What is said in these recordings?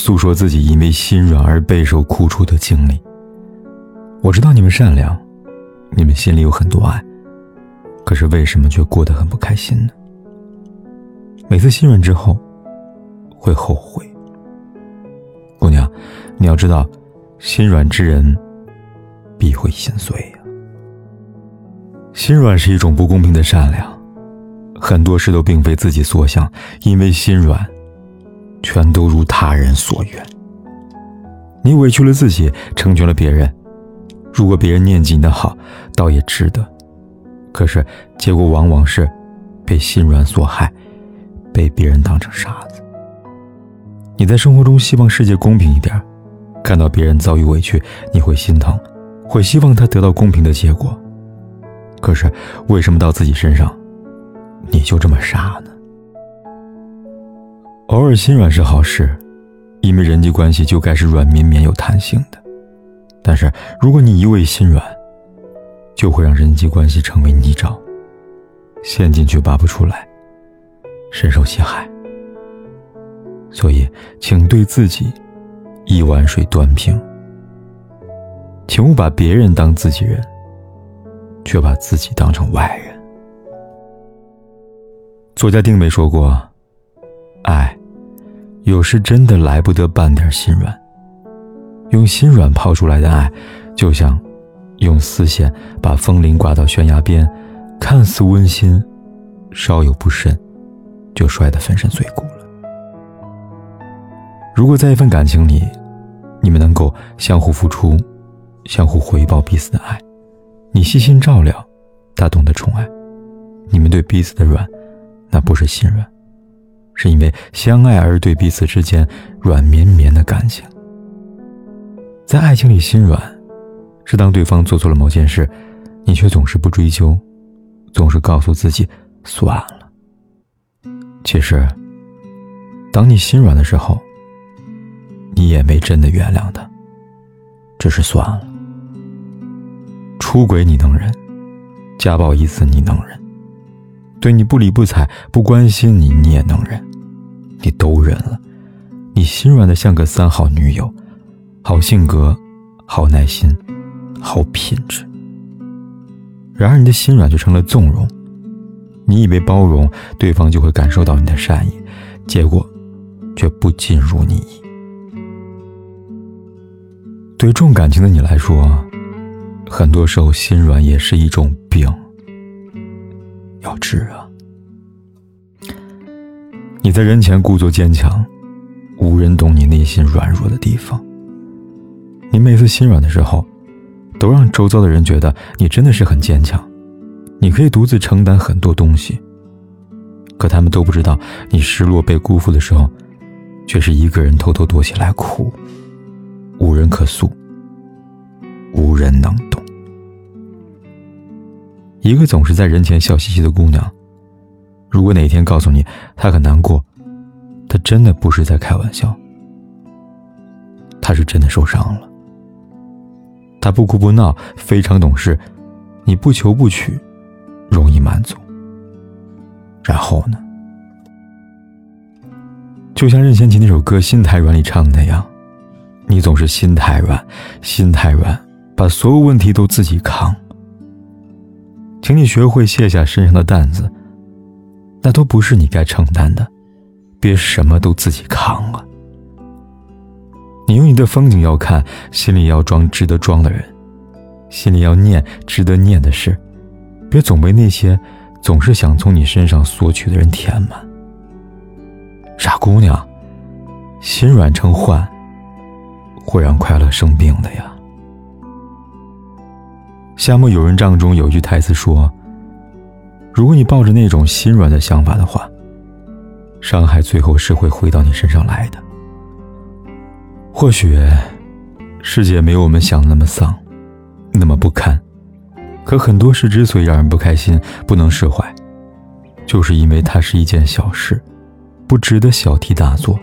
诉说自己因为心软而备受苦楚的经历。我知道你们善良，你们心里有很多爱，可是为什么却过得很不开心呢？每次心软之后，会后悔。姑娘，你要知道，心软之人必会心碎呀。心软是一种不公平的善良，很多事都并非自己所想，因为心软。全都如他人所愿。你委屈了自己，成全了别人。如果别人念及你的好，倒也值得。可是结果往往是被心软所害，被别人当成傻子。你在生活中希望世界公平一点，看到别人遭遇委屈，你会心疼，会希望他得到公平的结果。可是为什么到自己身上，你就这么傻呢？偶尔心软是好事，因为人际关系就该是软绵绵有弹性的。但是如果你一味心软，就会让人际关系成为泥沼，陷进去拔不出来，深受其害。所以，请对自己一碗水端平，请勿把别人当自己人，却把自己当成外人。作家丁梅说过：“爱。”有时真的来不得半点心软。用心软泡出来的爱，就像用丝线把风铃挂到悬崖边，看似温馨，稍有不慎，就摔得粉身碎骨了。如果在一份感情里，你们能够相互付出，相互回报彼此的爱，你细心照料，他懂得宠爱，你们对彼此的软，那不是心软。是因为相爱而对彼此之间软绵绵的感情，在爱情里心软，是当对方做错了某件事，你却总是不追究，总是告诉自己算了。其实，当你心软的时候，你也没真的原谅他，只是算了。出轨你能忍，家暴一次你能忍，对你不理不睬、不关心你，你也能忍。你都忍了，你心软的像个三好女友，好性格，好耐心，好品质。然而你的心软就成了纵容，你以为包容对方就会感受到你的善意，结果却不尽如你意。对重感情的你来说，很多时候心软也是一种病，要治啊。你在人前故作坚强，无人懂你内心软弱的地方。你每次心软的时候，都让周遭的人觉得你真的是很坚强，你可以独自承担很多东西。可他们都不知道，你失落被辜负的时候，却是一个人偷偷躲起来哭，无人可诉，无人能懂。一个总是在人前笑嘻嘻的姑娘。如果哪天告诉你他很难过，他真的不是在开玩笑，他是真的受伤了。他不哭不闹，非常懂事，你不求不取，容易满足。然后呢？就像任贤齐那首歌《心太软》里唱的那样，你总是心太软，心太软，把所有问题都自己扛。请你学会卸下身上的担子。那都不是你该承担的，别什么都自己扛啊！你有你的风景要看，心里要装值得装的人，心里要念值得念的事，别总被那些总是想从你身上索取的人填满。傻姑娘，心软成患，会让快乐生病的呀。夏目友人帐中有句台词说。如果你抱着那种心软的想法的话，伤害最后是会回到你身上来的。或许，世界没有我们想的那么丧，那么不堪。可很多事之所以让人不开心、不能释怀，就是因为它是一件小事，不值得小题大做。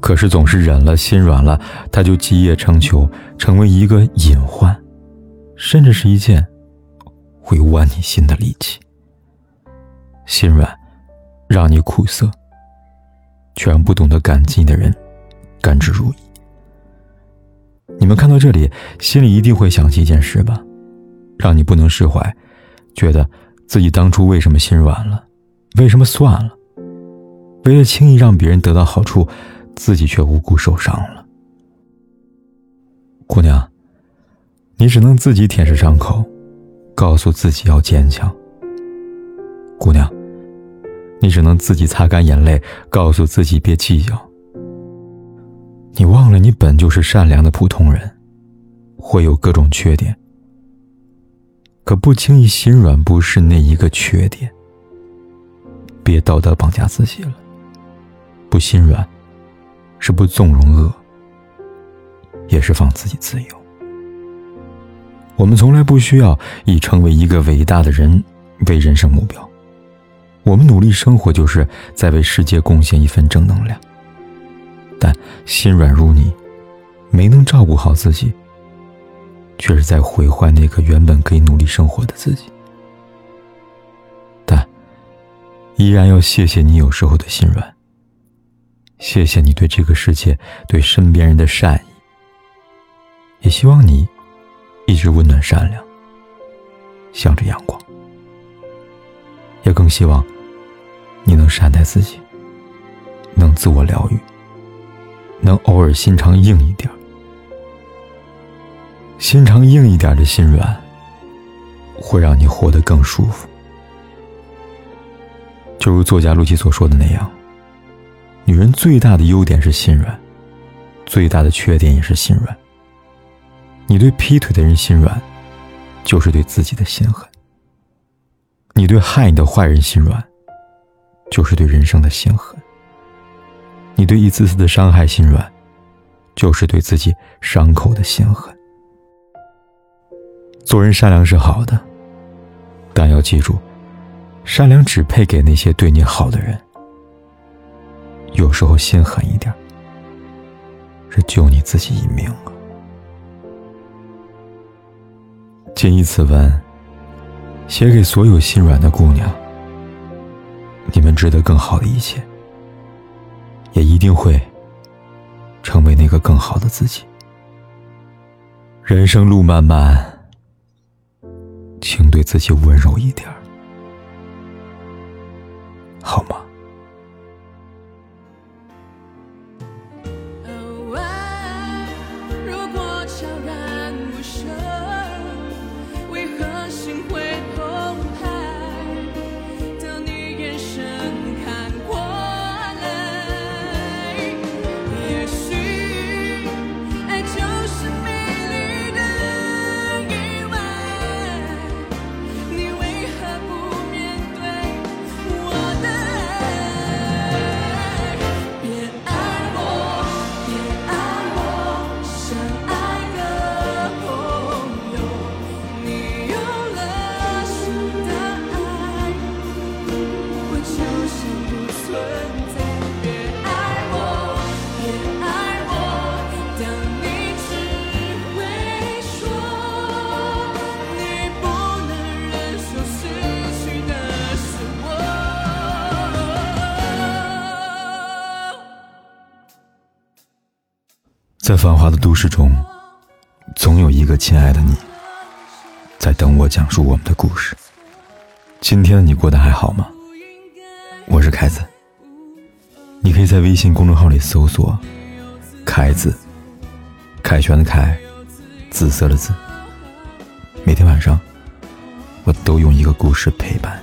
可是总是忍了，心软了，它就积业成球，成为一个隐患，甚至是一件会剜你心的力气。心软，让你苦涩，却让不懂得感激的人甘之如饴。你们看到这里，心里一定会想起一件事吧，让你不能释怀，觉得自己当初为什么心软了，为什么算了？为了轻易让别人得到好处，自己却无辜受伤了。姑娘，你只能自己舔舐伤口，告诉自己要坚强。姑娘，你只能自己擦干眼泪，告诉自己别计较。你忘了，你本就是善良的普通人，会有各种缺点。可不轻易心软，不是那一个缺点。别道德绑架自己了。不心软，是不纵容恶，也是放自己自由。我们从来不需要以成为一个伟大的人为人生目标，我们努力生活，就是在为世界贡献一份正能量。但心软如泥，没能照顾好自己，却是在毁坏那个原本可以努力生活的自己。但依然要谢谢你有时候的心软，谢谢你对这个世界、对身边人的善意。也希望你一直温暖善良，向着阳光。也更希望你能善待自己，能自我疗愈。能偶尔心肠硬一点，心肠硬一点的心软，会让你活得更舒服。就如作家陆琪所说的那样，女人最大的优点是心软，最大的缺点也是心软。你对劈腿的人心软，就是对自己的心狠；你对害你的坏人心软，就是对人生的心狠。你对一次次的伤害心软，就是对自己伤口的心狠。做人善良是好的，但要记住，善良只配给那些对你好的人。有时候心狠一点，是救你自己一命啊！谨以此文，写给所有心软的姑娘，你们值得更好的一切。也一定会成为那个更好的自己。人生路漫漫，请对自己温柔一点，在繁华的都市中，总有一个亲爱的你，在等我讲述我们的故事。今天的你过得还好吗？我是凯子，你可以在微信公众号里搜索“凯子”，凯旋的凯，紫色的紫。每天晚上，我都用一个故事陪伴。